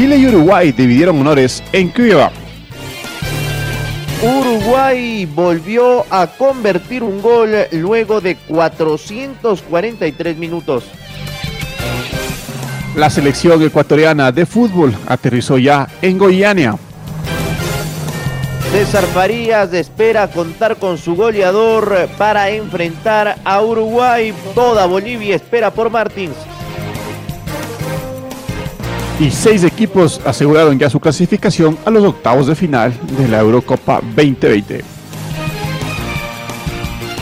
Chile y Uruguay dividieron honores en Cuba. Uruguay volvió a convertir un gol luego de 443 minutos. La selección ecuatoriana de fútbol aterrizó ya en Goiânia. César Farías espera contar con su goleador para enfrentar a Uruguay. Toda Bolivia espera por Martins y seis equipos aseguraron ya su clasificación a los octavos de final de la Eurocopa 2020.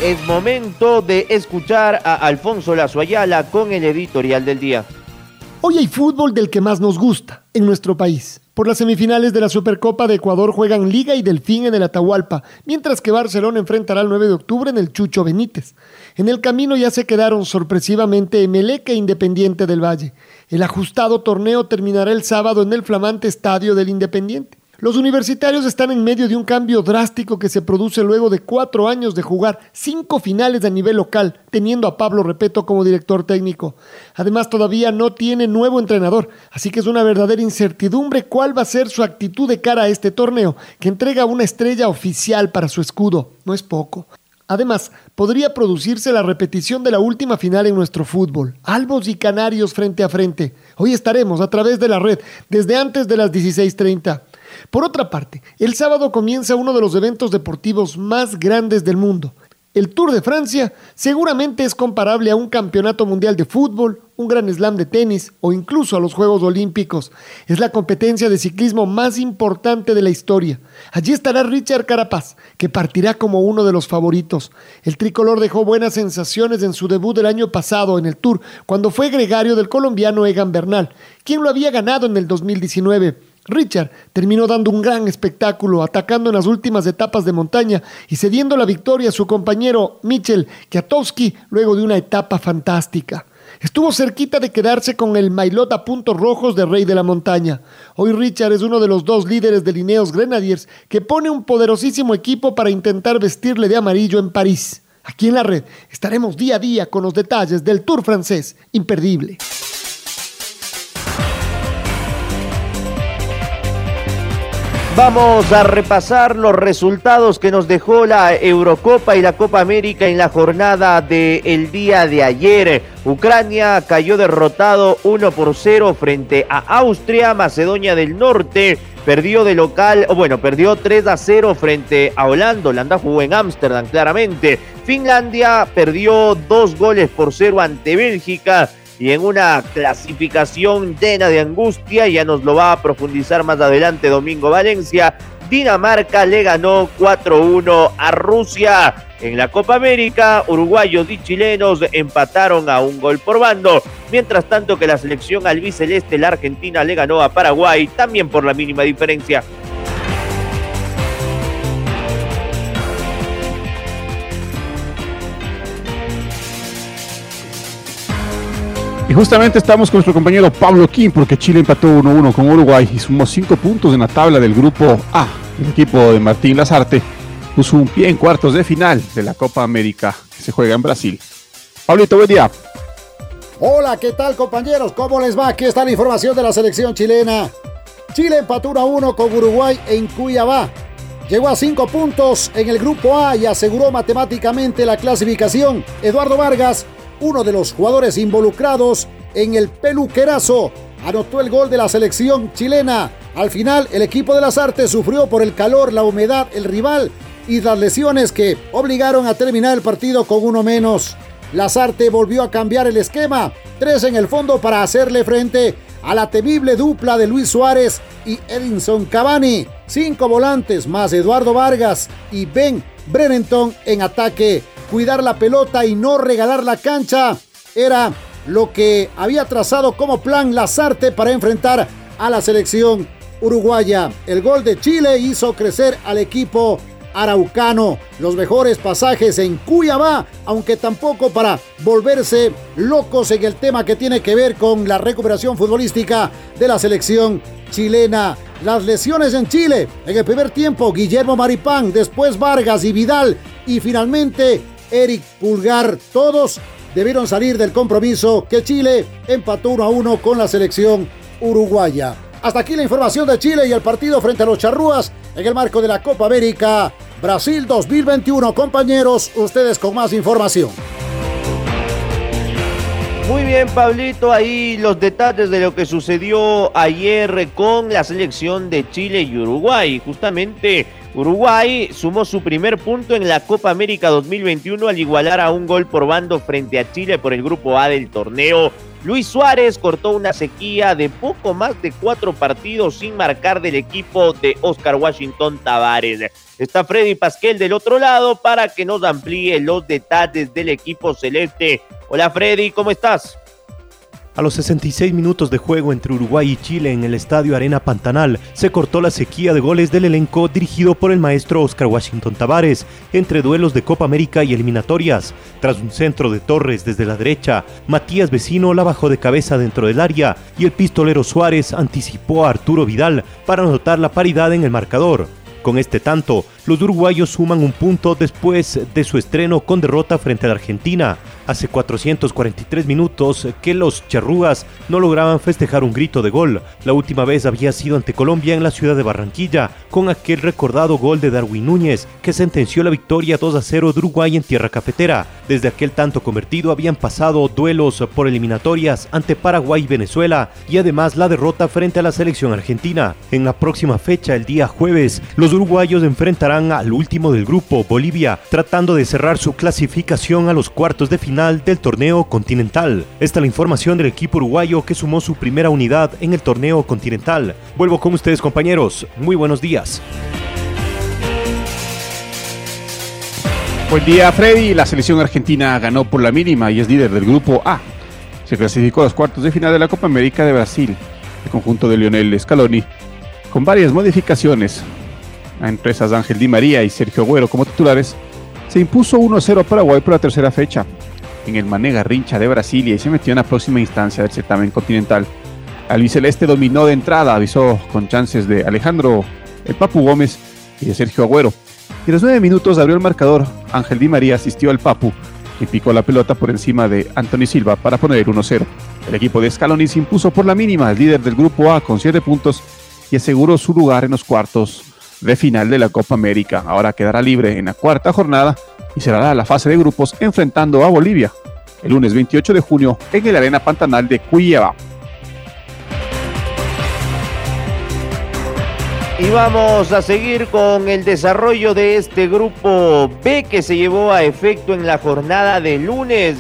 Es momento de escuchar a Alfonso Lazo Ayala con el editorial del día. Hoy hay fútbol del que más nos gusta en nuestro país. Por las semifinales de la Supercopa de Ecuador juegan Liga y Delfín en el Atahualpa, mientras que Barcelona enfrentará el 9 de octubre en el Chucho Benítez. En el camino ya se quedaron sorpresivamente Emelec e Independiente del Valle. El ajustado torneo terminará el sábado en el flamante estadio del Independiente. Los universitarios están en medio de un cambio drástico que se produce luego de cuatro años de jugar cinco finales a nivel local, teniendo a Pablo Repeto como director técnico. Además, todavía no tiene nuevo entrenador, así que es una verdadera incertidumbre cuál va a ser su actitud de cara a este torneo, que entrega una estrella oficial para su escudo. No es poco. Además, podría producirse la repetición de la última final en nuestro fútbol. Albos y Canarios frente a frente. Hoy estaremos a través de la red desde antes de las 16.30. Por otra parte, el sábado comienza uno de los eventos deportivos más grandes del mundo. El Tour de Francia seguramente es comparable a un campeonato mundial de fútbol, un gran slam de tenis o incluso a los Juegos Olímpicos. Es la competencia de ciclismo más importante de la historia. Allí estará Richard Carapaz, que partirá como uno de los favoritos. El tricolor dejó buenas sensaciones en su debut del año pasado en el Tour, cuando fue gregario del colombiano Egan Bernal, quien lo había ganado en el 2019. Richard terminó dando un gran espectáculo, atacando en las últimas etapas de montaña y cediendo la victoria a su compañero Michel Kwiatkowski luego de una etapa fantástica. Estuvo cerquita de quedarse con el Mailot a puntos rojos de Rey de la Montaña. Hoy Richard es uno de los dos líderes de Lineos Grenadiers que pone un poderosísimo equipo para intentar vestirle de amarillo en París. Aquí en la red estaremos día a día con los detalles del Tour francés imperdible. Vamos a repasar los resultados que nos dejó la Eurocopa y la Copa América en la jornada del día de ayer. Ucrania cayó derrotado 1 por 0 frente a Austria, Macedonia del Norte perdió de local, bueno, perdió 3 a 0 frente a Holanda. Holanda jugó en Ámsterdam, claramente. Finlandia perdió dos goles por cero ante Bélgica y en una clasificación llena de angustia, ya nos lo va a profundizar más adelante Domingo Valencia, Dinamarca le ganó 4-1 a Rusia. En la Copa América, uruguayos y chilenos empataron a un gol por bando, mientras tanto que la selección albiceleste, la Argentina, le ganó a Paraguay también por la mínima diferencia. Justamente estamos con nuestro compañero Pablo Kim, porque Chile empató 1-1 con Uruguay y sumó 5 puntos en la tabla del grupo A. El equipo de Martín Lazarte puso un pie en cuartos de final de la Copa América que se juega en Brasil. Pablito, buen día. Hola, ¿qué tal compañeros? ¿Cómo les va? Aquí está la información de la selección chilena. Chile empató 1-1 con Uruguay en Cuyabá. Llegó a 5 puntos en el grupo A y aseguró matemáticamente la clasificación. Eduardo Vargas uno de los jugadores involucrados en el peluquerazo, anotó el gol de la selección chilena. Al final, el equipo de las artes sufrió por el calor, la humedad, el rival y las lesiones que obligaron a terminar el partido con uno menos. Lazarte volvió a cambiar el esquema, tres en el fondo para hacerle frente a la temible dupla de Luis Suárez y Edinson Cavani, cinco volantes más Eduardo Vargas y Ben Brenenton en ataque. Cuidar la pelota y no regalar la cancha era lo que había trazado como plan Lazarte para enfrentar a la selección uruguaya. El gol de Chile hizo crecer al equipo araucano. Los mejores pasajes en Cuyabá, aunque tampoco para volverse locos en el tema que tiene que ver con la recuperación futbolística de la selección chilena. Las lesiones en Chile. En el primer tiempo, Guillermo Maripán, después Vargas y Vidal y finalmente Eric Pulgar. Todos debieron salir del compromiso que Chile empató 1 a 1 con la selección uruguaya. Hasta aquí la información de Chile y el partido frente a los charrúas en el marco de la Copa América Brasil 2021. Compañeros, ustedes con más información. Muy bien, Pablito, ahí los detalles de lo que sucedió ayer con la selección de Chile y Uruguay. Justamente Uruguay sumó su primer punto en la Copa América 2021 al igualar a un gol por bando frente a Chile por el grupo A del torneo Luis Suárez cortó una sequía de poco más de cuatro partidos sin marcar del equipo de Oscar Washington Tavares. Está Freddy Pasquel del otro lado para que nos amplíe los detalles del equipo celeste. Hola Freddy, ¿cómo estás? A los 66 minutos de juego entre Uruguay y Chile en el estadio Arena Pantanal, se cortó la sequía de goles del elenco dirigido por el maestro Oscar Washington Tavares, entre duelos de Copa América y eliminatorias. Tras un centro de Torres desde la derecha, Matías Vecino la bajó de cabeza dentro del área y el pistolero Suárez anticipó a Arturo Vidal para anotar la paridad en el marcador. Con este tanto, los uruguayos suman un punto después de su estreno con derrota frente a la Argentina hace 443 minutos que los charrúas no lograban festejar un grito de gol. La última vez había sido ante Colombia en la ciudad de Barranquilla, con aquel recordado gol de Darwin Núñez que sentenció la victoria 2 a 0 de Uruguay en tierra cafetera. Desde aquel tanto convertido habían pasado duelos por eliminatorias ante Paraguay y Venezuela y además la derrota frente a la selección argentina. En la próxima fecha, el día jueves, los uruguayos enfrentarán al último del grupo, Bolivia, tratando de cerrar su clasificación a los cuartos de final del torneo continental. Esta es la información del equipo uruguayo que sumó su primera unidad en el torneo continental. Vuelvo con ustedes compañeros. Muy buenos días. Buen día Freddy. La selección argentina ganó por la mínima y es líder del grupo A. Se clasificó a los cuartos de final de la Copa América de Brasil. El conjunto de Lionel Scaloni con varias modificaciones a empresas Ángel Di María y Sergio Agüero como titulares, se impuso 1-0 a Paraguay por la tercera fecha en el Manega Rincha de Brasilia y se metió en la próxima instancia del certamen continental. Albiceleste dominó de entrada, avisó con chances de Alejandro el Papu Gómez y de Sergio Agüero. Y a los nueve minutos abrió el marcador. Ángel Di María asistió al Papu y picó la pelota por encima de Anthony Silva para poner 1-0. El equipo de Scaloni se impuso por la mínima, el líder del grupo A con 7 puntos y aseguró su lugar en los cuartos de final de la Copa América. Ahora quedará libre en la cuarta jornada y cerrará la fase de grupos enfrentando a Bolivia el lunes 28 de junio en el Arena Pantanal de Cuyaba. Y vamos a seguir con el desarrollo de este grupo B que se llevó a efecto en la jornada de lunes.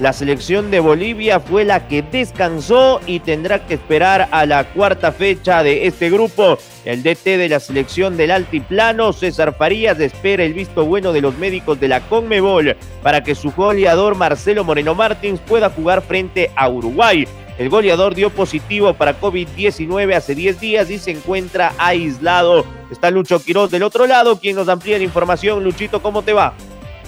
La selección de Bolivia fue la que descansó y tendrá que esperar a la cuarta fecha de este grupo. El DT de la selección del altiplano, César Farías, espera el visto bueno de los médicos de la Conmebol para que su goleador Marcelo Moreno Martins pueda jugar frente a Uruguay. El goleador dio positivo para COVID-19 hace 10 días y se encuentra aislado. Está Lucho Quiroz del otro lado, quien nos amplía la información. Luchito, ¿cómo te va?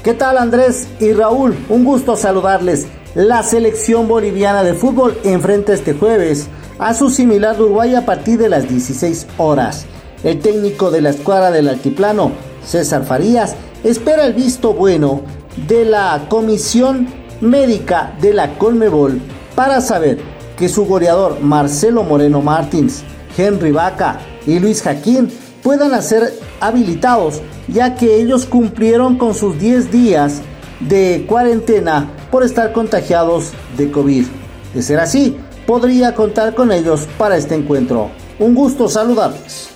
¿Qué tal Andrés y Raúl? Un gusto saludarles. La selección boliviana de fútbol enfrenta este jueves a su similar de Uruguay a partir de las 16 horas. El técnico de la escuadra del altiplano, César Farías, espera el visto bueno de la comisión médica de la Colmebol para saber que su goleador Marcelo Moreno Martins, Henry Vaca y Luis Jaquín puedan ser habilitados ya que ellos cumplieron con sus 10 días de cuarentena por estar contagiados de COVID. De ser así, podría contar con ellos para este encuentro. Un gusto saludarles.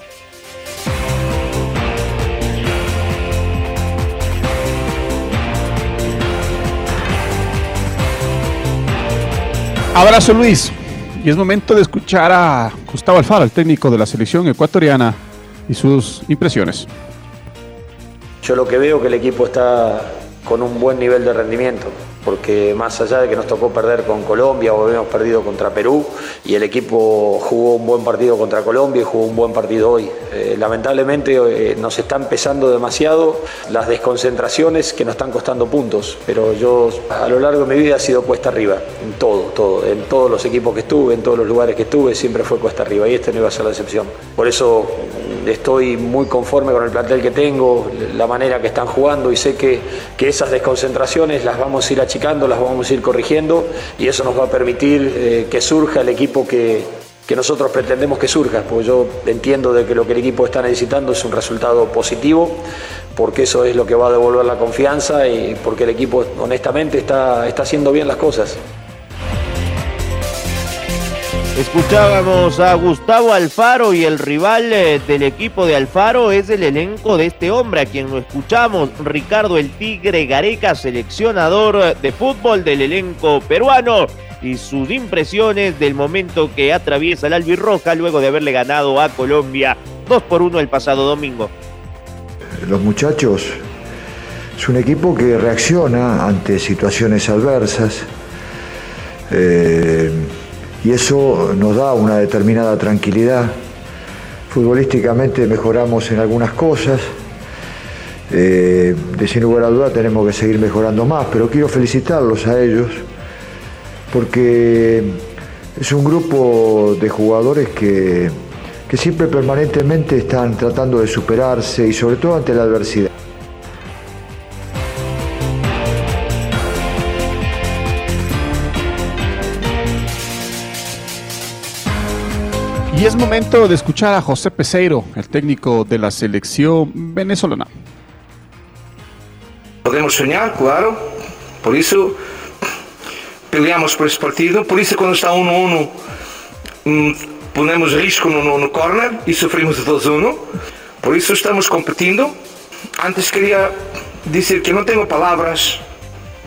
Abrazo Luis. Y es momento de escuchar a Gustavo Alfaro, el técnico de la selección ecuatoriana, y sus impresiones. Yo lo que veo que el equipo está con un buen nivel de rendimiento porque más allá de que nos tocó perder con Colombia o habíamos perdido contra Perú y el equipo jugó un buen partido contra Colombia y jugó un buen partido hoy. Eh, lamentablemente eh, nos están pesando demasiado las desconcentraciones que nos están costando puntos, pero yo a lo largo de mi vida ha sido cuesta arriba, en todo, todo, en todos los equipos que estuve, en todos los lugares que estuve, siempre fue cuesta arriba y este no iba a ser la excepción. Por eso estoy muy conforme con el plantel que tengo, la manera que están jugando y sé que, que esas desconcentraciones las vamos a ir a las vamos a ir corrigiendo y eso nos va a permitir eh, que surja el equipo que, que nosotros pretendemos que surja, porque yo entiendo de que lo que el equipo está necesitando es un resultado positivo, porque eso es lo que va a devolver la confianza y porque el equipo honestamente está, está haciendo bien las cosas. Escuchábamos a Gustavo Alfaro y el rival eh, del equipo de Alfaro es el elenco de este hombre a quien lo escuchamos, Ricardo el Tigre Gareca, seleccionador de fútbol del elenco peruano y sus impresiones del momento que atraviesa el albirroja luego de haberle ganado a Colombia 2 por 1 el pasado domingo. Los muchachos es un equipo que reacciona ante situaciones adversas. Eh, y eso nos da una determinada tranquilidad. Futbolísticamente mejoramos en algunas cosas, eh, de sin lugar a duda tenemos que seguir mejorando más, pero quiero felicitarlos a ellos porque es un grupo de jugadores que, que siempre permanentemente están tratando de superarse y sobre todo ante la adversidad. Y es momento de escuchar a José Peseiro, el técnico de la selección venezolana. Podemos soñar, claro, por eso peleamos por ese partido, por eso cuando está 1-1 mm, ponemos risco no, no, corner y sufrimos 2-1, por eso estamos competiendo. Antes quería decir que no tengo palabras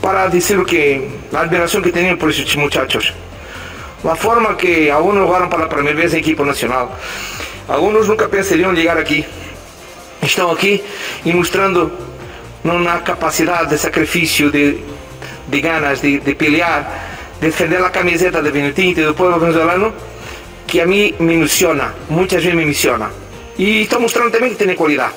para decir que la admiración que tenía por esos muchachos la forma que algunos jugaron para la primera vez en equipo nacional. Algunos nunca pensarían llegar aquí. Están aquí y mostrando una capacidad de sacrificio, de, de ganas, de, de, pelear, de defender la camiseta de Benetinto y del pueblo venezolano, que a mí me emociona, muchas veces me emociona. Y está mostrando también que tiene cualidad.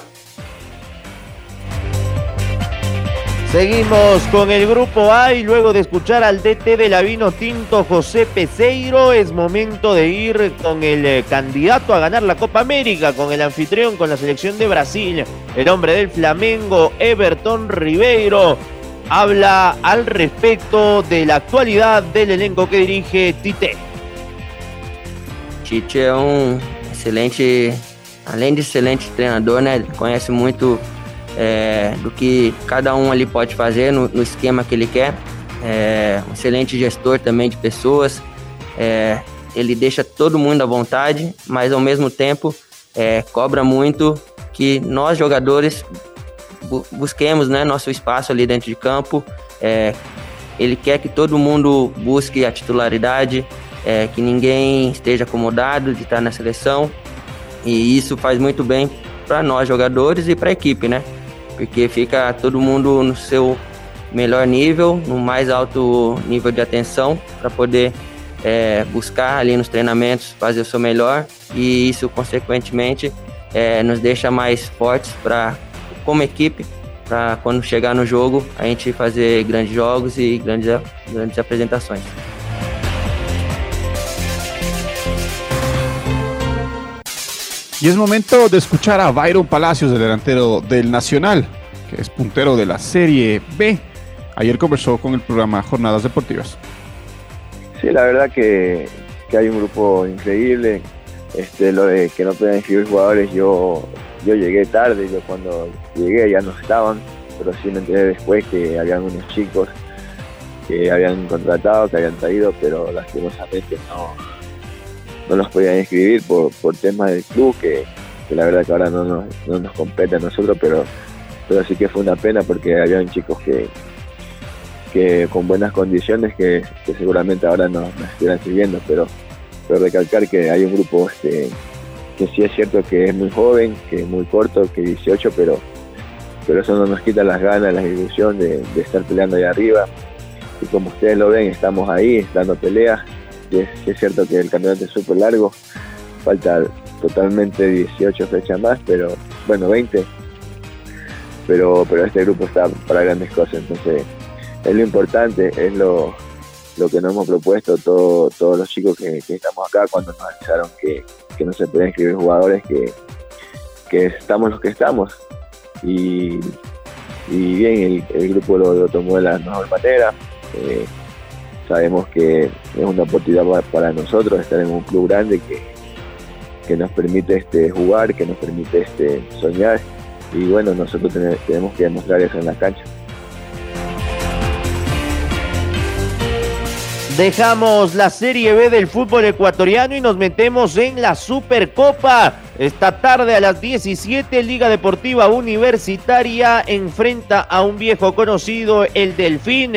Seguimos con el grupo A y luego de escuchar al DT de la Vino Tinto José Peseiro es momento de ir con el eh, candidato a ganar la Copa América, con el anfitrión, con la selección de Brasil, el hombre del Flamengo, Everton Ribeiro. Habla al respecto de la actualidad del elenco que dirige Tite. Tite é um excelente, além de excelente treinador, né? conhece muito é, do que cada um ali pode fazer no, no esquema que ele quer. É, um excelente gestor também de pessoas. É, ele deixa todo mundo à vontade, mas ao mesmo tempo é, cobra muito que nós jogadores bu busquemos né, nosso espaço ali dentro de campo. É, ele quer que todo mundo busque a titularidade, é, que ninguém esteja acomodado de estar na seleção. E isso faz muito bem para nós jogadores e para a equipe, né? Porque fica todo mundo no seu melhor nível, no mais alto nível de atenção, para poder é, buscar ali nos treinamentos fazer o seu melhor e isso, consequentemente, é, nos deixa mais fortes para, como equipe, para quando chegar no jogo a gente fazer grandes jogos e grandes, grandes apresentações. Y es momento de escuchar a Byron Palacios, el delantero del Nacional, que es puntero de la Serie B. Ayer conversó con el programa Jornadas Deportivas. Sí, la verdad que, hay un grupo increíble. Este, lo de que no puedan inscribir jugadores, yo, yo llegué tarde, yo cuando llegué ya no estaban, pero sí me enteré después que habían unos chicos que habían contratado, que habían traído, pero lastimosamente no, no nos podían inscribir por, por temas del club, que, la verdad que ahora no nos, no nos compete a nosotros, pero, pero sí que fue una pena porque habían chicos que, que con buenas condiciones que, seguramente ahora nos, nos siguiendo, pero, pero recalcar que hay un grupo este, que sí es cierto que es muy joven, que es muy corto, que 18, pero, pero eso no nos quita las ganas, la ilusión de, estar peleando ahí arriba. Y como ustedes lo ven, estamos ahí dando peleas. Y es, cierto que el campeonato es súper largo, falta totalmente 18 fechas más, pero bueno, 20. Pero, pero este grupo está para grandes cosas, entonces es lo importante, es lo, lo que nos hemos propuesto todos los chicos que, estamos acá cuando nos avisaron que, no se pueden escribir jugadores, que, que estamos los que estamos. Y, y bien, el, grupo lo, tomó de la mejor manera. Eh, sabemos que es una oportunidad para, nosotros estar en un club grande que, que nos permite este, jugar, que nos permite este, soñar. Y bueno, nosotros tenemos que demostrar eso en la cancha. Dejamos la Serie B del fútbol ecuatoriano y nos metemos en la Supercopa. Esta tarde a las 17, Liga Deportiva Universitaria enfrenta a un viejo conocido, el Delfín.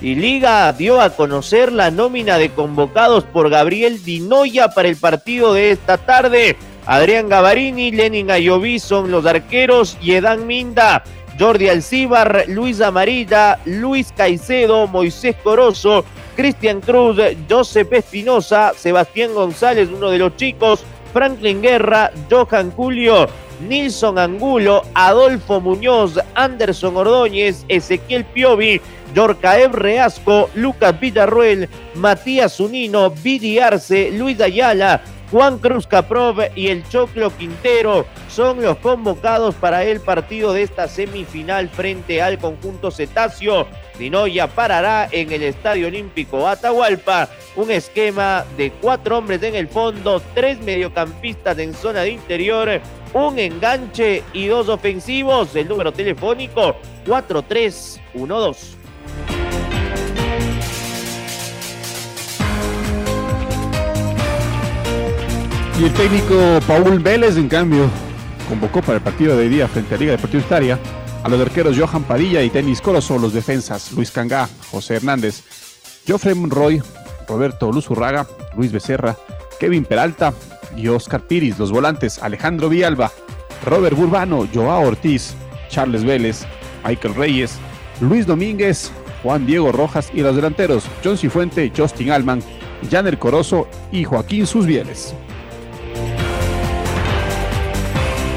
Y Liga dio a conocer la nómina de convocados por Gabriel Dinoya para el partido de esta tarde. Adrián Gavarini, Lenin Ayoví son los arqueros y Edan Minda. Jordi Alcíbar, Luis Amarilla, Luis Caicedo, Moisés Corozo, Cristian Cruz, Josep Espinosa, Sebastián González, uno de los chicos, Franklin Guerra, Johan Julio, Nilson Angulo, Adolfo Muñoz, Anderson Ordóñez, Ezequiel Piovi, Yorcaev Reasco, Lucas Villarruel, Matías Unino, Vidi Arce, Luis Ayala, Juan Cruz Caprov y el Choclo Quintero son los convocados para el partido de esta semifinal frente al conjunto cetáceo. Dinoya parará en el Estadio Olímpico Atahualpa. Un esquema de cuatro hombres en el fondo, tres mediocampistas en zona de interior, un enganche y dos ofensivos. El número telefónico 4312. Y el técnico Paul Vélez, en cambio, convocó para el partido de día frente a Liga Deportiva Italia a los arqueros Johan Padilla y Tenis Corozo, los defensas Luis Cangá, José Hernández, Joffrey Roy, Roberto Luzurraga, Luis Becerra, Kevin Peralta y Oscar Piris, los volantes Alejandro Villalba, Robert Burbano, Joao Ortiz, Charles Vélez, Michael Reyes, Luis Domínguez, Juan Diego Rojas y los delanteros John Cifuente, Justin Alman, Janer Corozo y Joaquín Susbieles.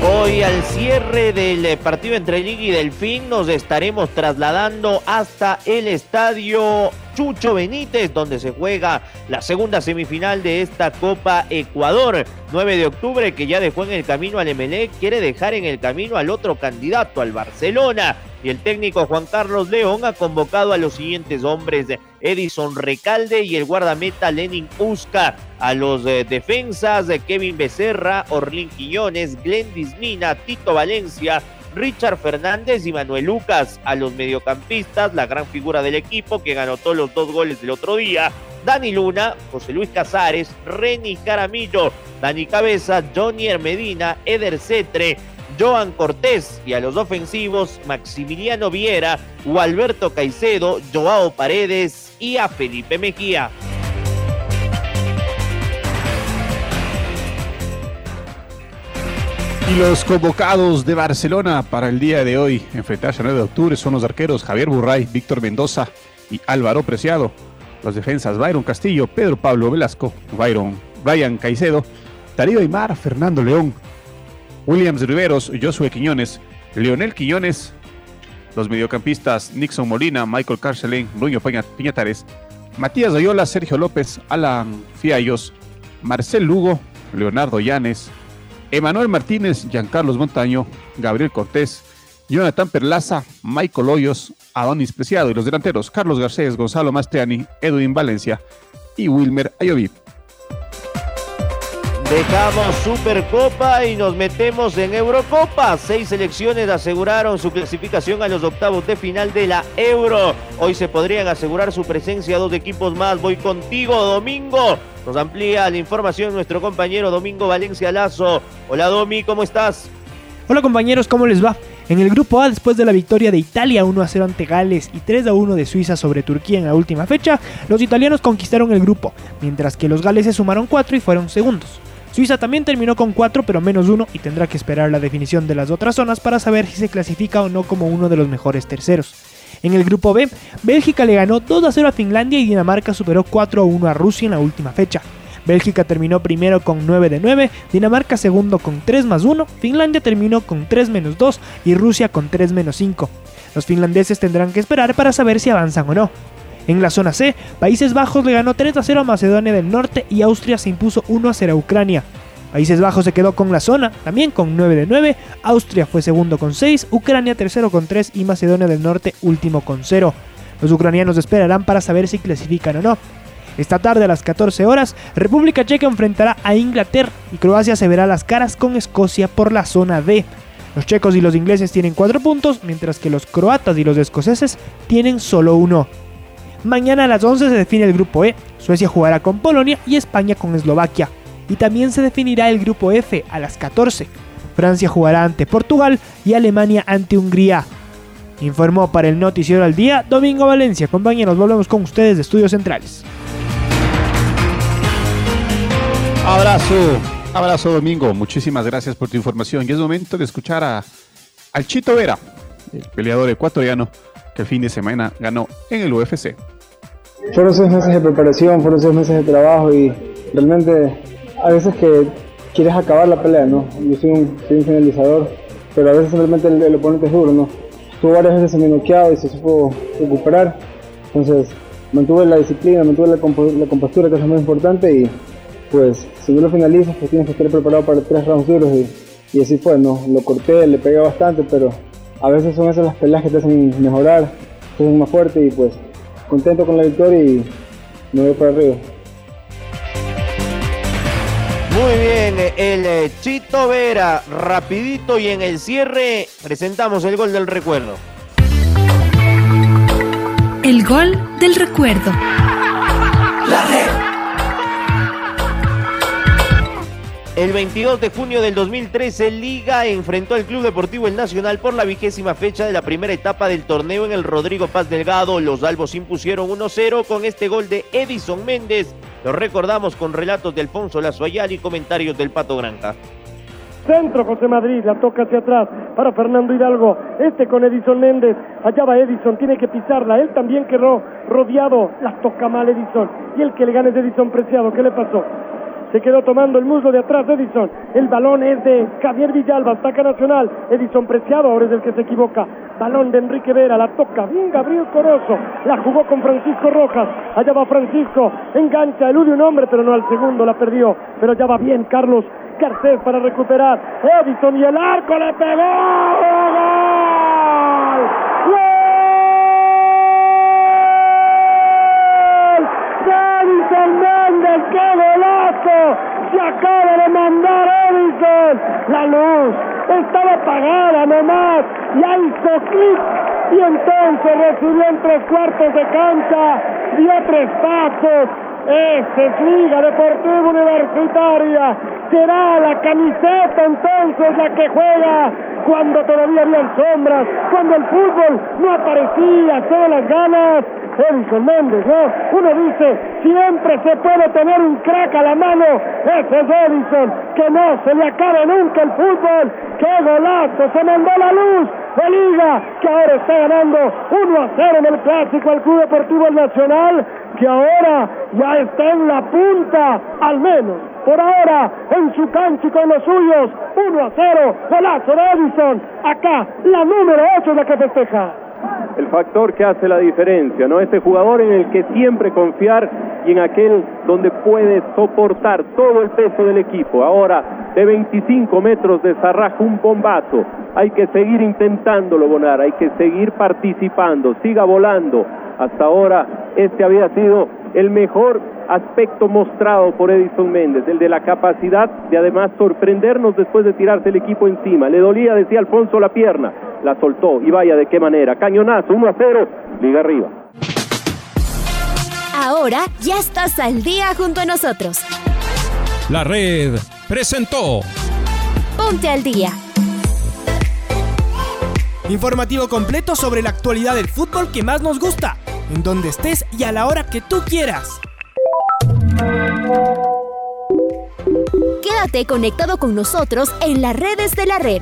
Hoy al cierre del eh, partido entre Liga y Delfín nos estaremos trasladando hasta el estadio Chucho Benítez, donde se juega la segunda semifinal de esta Copa Ecuador. 9 de octubre, que ya dejó en el camino al Emelec, quiere dejar en el camino al otro candidato, al Barcelona y el técnico Juan Carlos León ha convocado a los siguientes hombres, Edison Recalde y el guardameta Lenin Usca, a los eh, defensas de Kevin Becerra, Orlín Quiñones, Glendis Mina, Tito Valencia, Richard Fernández y Manuel Lucas, a los mediocampistas, la gran figura del equipo que ganó todos los dos goles del otro día, Dani Luna, José Luis Casares, Reni Caramillo, Dani Cabeza, Johnny Medina, Eder Cetre, Joan Cortés y a los ofensivos Maximiliano Viera Alberto Caicedo, Joao Paredes y a Felipe Mejía. Y los convocados de Barcelona para el día de hoy, enfrentarse el 9 de octubre, son los arqueros Javier Burray, Víctor Mendoza y Álvaro Preciado. Los defensas Byron Castillo, Pedro Pablo Velasco, Byron, Brian Caicedo, Darío Aymar, Fernando León, Williams Riveros, Josué Quiñones, Leonel Quiñones, los mediocampistas Nixon Molina, Michael Carcelén, Nuño Piñatares, Matías Ayola, Sergio López, Alan Fiallos, Marcel Lugo, Leonardo Llanes, Emanuel Martínez, Giancarlos Montaño, Gabriel Cortés, Jonathan Perlaza, Michael Hoyos, Adonis Preciado y los delanteros Carlos Garcés, Gonzalo Mastriani, Edwin Valencia y Wilmer Ayoví. Dejamos Supercopa y nos metemos en Eurocopa. Seis selecciones aseguraron su clasificación a los octavos de final de la Euro. Hoy se podrían asegurar su presencia dos equipos más. Voy contigo, Domingo. Nos amplía la información nuestro compañero Domingo Valencia Lazo. Hola, Domi, ¿cómo estás? Hola, compañeros, ¿cómo les va? En el grupo A, después de la victoria de Italia 1 a 0 ante Gales y 3 a 1 de Suiza sobre Turquía en la última fecha, los italianos conquistaron el grupo, mientras que los galeses sumaron 4 y fueron segundos. Suiza también terminó con 4 pero menos 1 y tendrá que esperar la definición de las otras zonas para saber si se clasifica o no como uno de los mejores terceros. En el grupo B, Bélgica le ganó 2 a 0 a Finlandia y Dinamarca superó 4 a 1 a Rusia en la última fecha. Bélgica terminó primero con 9 de 9, Dinamarca segundo con 3 más 1, Finlandia terminó con 3 menos 2 y Rusia con 3 menos 5. Los finlandeses tendrán que esperar para saber si avanzan o no. En la zona C, Países Bajos le ganó 3 a 0 a Macedonia del Norte y Austria se impuso 1 a 0 a Ucrania. Países Bajos se quedó con la zona, también con 9 de 9, Austria fue segundo con 6, Ucrania tercero con 3 y Macedonia del Norte último con 0. Los ucranianos esperarán para saber si clasifican o no. Esta tarde a las 14 horas, República Checa enfrentará a Inglaterra y Croacia se verá las caras con Escocia por la zona D. Los checos y los ingleses tienen 4 puntos, mientras que los croatas y los escoceses tienen solo uno. Mañana a las 11 se define el grupo E, Suecia jugará con Polonia y España con Eslovaquia. Y también se definirá el grupo F a las 14. Francia jugará ante Portugal y Alemania ante Hungría. Informó para el Noticiero al Día Domingo Valencia. Compañeros, volvemos con ustedes de Estudios Centrales. Abrazo, abrazo Domingo, muchísimas gracias por tu información y es momento de escuchar a al Chito Vera, el peleador ecuatoriano que el fin de semana ganó en el UFC. Fueron seis meses de preparación, fueron seis meses de trabajo y realmente a veces que quieres acabar la pelea, ¿no? Yo soy un, finalizador, pero a veces simplemente el, oponente es duro, ¿no? Estuvo varias veces semi noqueado y se supo recuperar, entonces mantuve la disciplina, mantuve la, la compostura que es lo más importante y pues si no lo finalizas, pues tienes que estar preparado para tres rounds duros y, y así fue, ¿no? Lo corté, le pegué bastante, pero a veces son esas las peleas que te hacen mejorar, te hacen más fuerte y pues contento con la victoria y me voy para arriba. Muy bien, el eh, Chito Vera, rapidito y en el cierre presentamos el gol del recuerdo. El gol del recuerdo. El 22 de junio del 2013, Liga enfrentó al Club Deportivo El Nacional por la vigésima fecha de la primera etapa del torneo en el Rodrigo Paz Delgado. Los albos impusieron 1-0 con este gol de Edison Méndez. Lo recordamos con relatos de Alfonso Lazoyal y comentarios del Pato Granja. Centro José Madrid, la toca hacia atrás para Fernando Hidalgo. Este con Edison Méndez. Allá va Edison, tiene que pisarla. Él también quedó rodeado. La toca mal Edison. Y el que le gana es Edison Preciado. ¿Qué le pasó? Se quedó tomando el muslo de atrás Edison. El balón es de Javier Villalba, ataca Nacional. Edison Preciado ahora es el que se equivoca. Balón de Enrique Vera, la toca bien Gabriel Corozo. La jugó con Francisco Rojas. Allá va Francisco. Engancha, elude un hombre, pero no al segundo, la perdió. Pero ya va bien Carlos Garcés para recuperar. Edison y el arco le pegó. ¡Gol! Edison Méndez, qué golazo, se acaba de mandar Edison, la luz estaba apagada nomás, ya hizo clic y entonces recibió en tres cuartos de cancha, dio tres pasos, esa es Liga Deportiva Universitaria, será la camiseta entonces la que juega cuando todavía habían sombras, cuando el fútbol no aparecía, todas las ganas, Edison Méndez, ¿no? Uno dice, siempre se puede tener un crack a la mano, ese es Edison, que no se le acabe nunca el fútbol, qué golazo, se mandó la luz de Liga, que ahora está ganando 1 a 0 en el clásico al Club Deportivo Nacional, que ahora ya está en la punta, al menos por ahora en su cancha con los suyos, 1 a 0, golazo de Edison, acá la número 8 es la que festeja el factor que hace la diferencia, ¿no? Este jugador en el que siempre confiar y en aquel donde puede soportar todo el peso del equipo. Ahora, de 25 metros desarraja un bombazo. Hay que seguir intentándolo, Bonar, hay que seguir participando, siga volando. Hasta ahora, este había sido el mejor aspecto mostrado por Edison Méndez, el de la capacidad de además sorprendernos después de tirarse el equipo encima. Le dolía, decía Alfonso, la pierna, la soltó y vaya de qué manera. Cañonazo, 1 a 0, liga arriba. Ahora ya estás al día junto a nosotros. La red presentó. Ponte al día. Informativo completo sobre la actualidad del fútbol que más nos gusta, en donde estés y a la hora que tú quieras. Quédate conectado con nosotros en las redes de la red.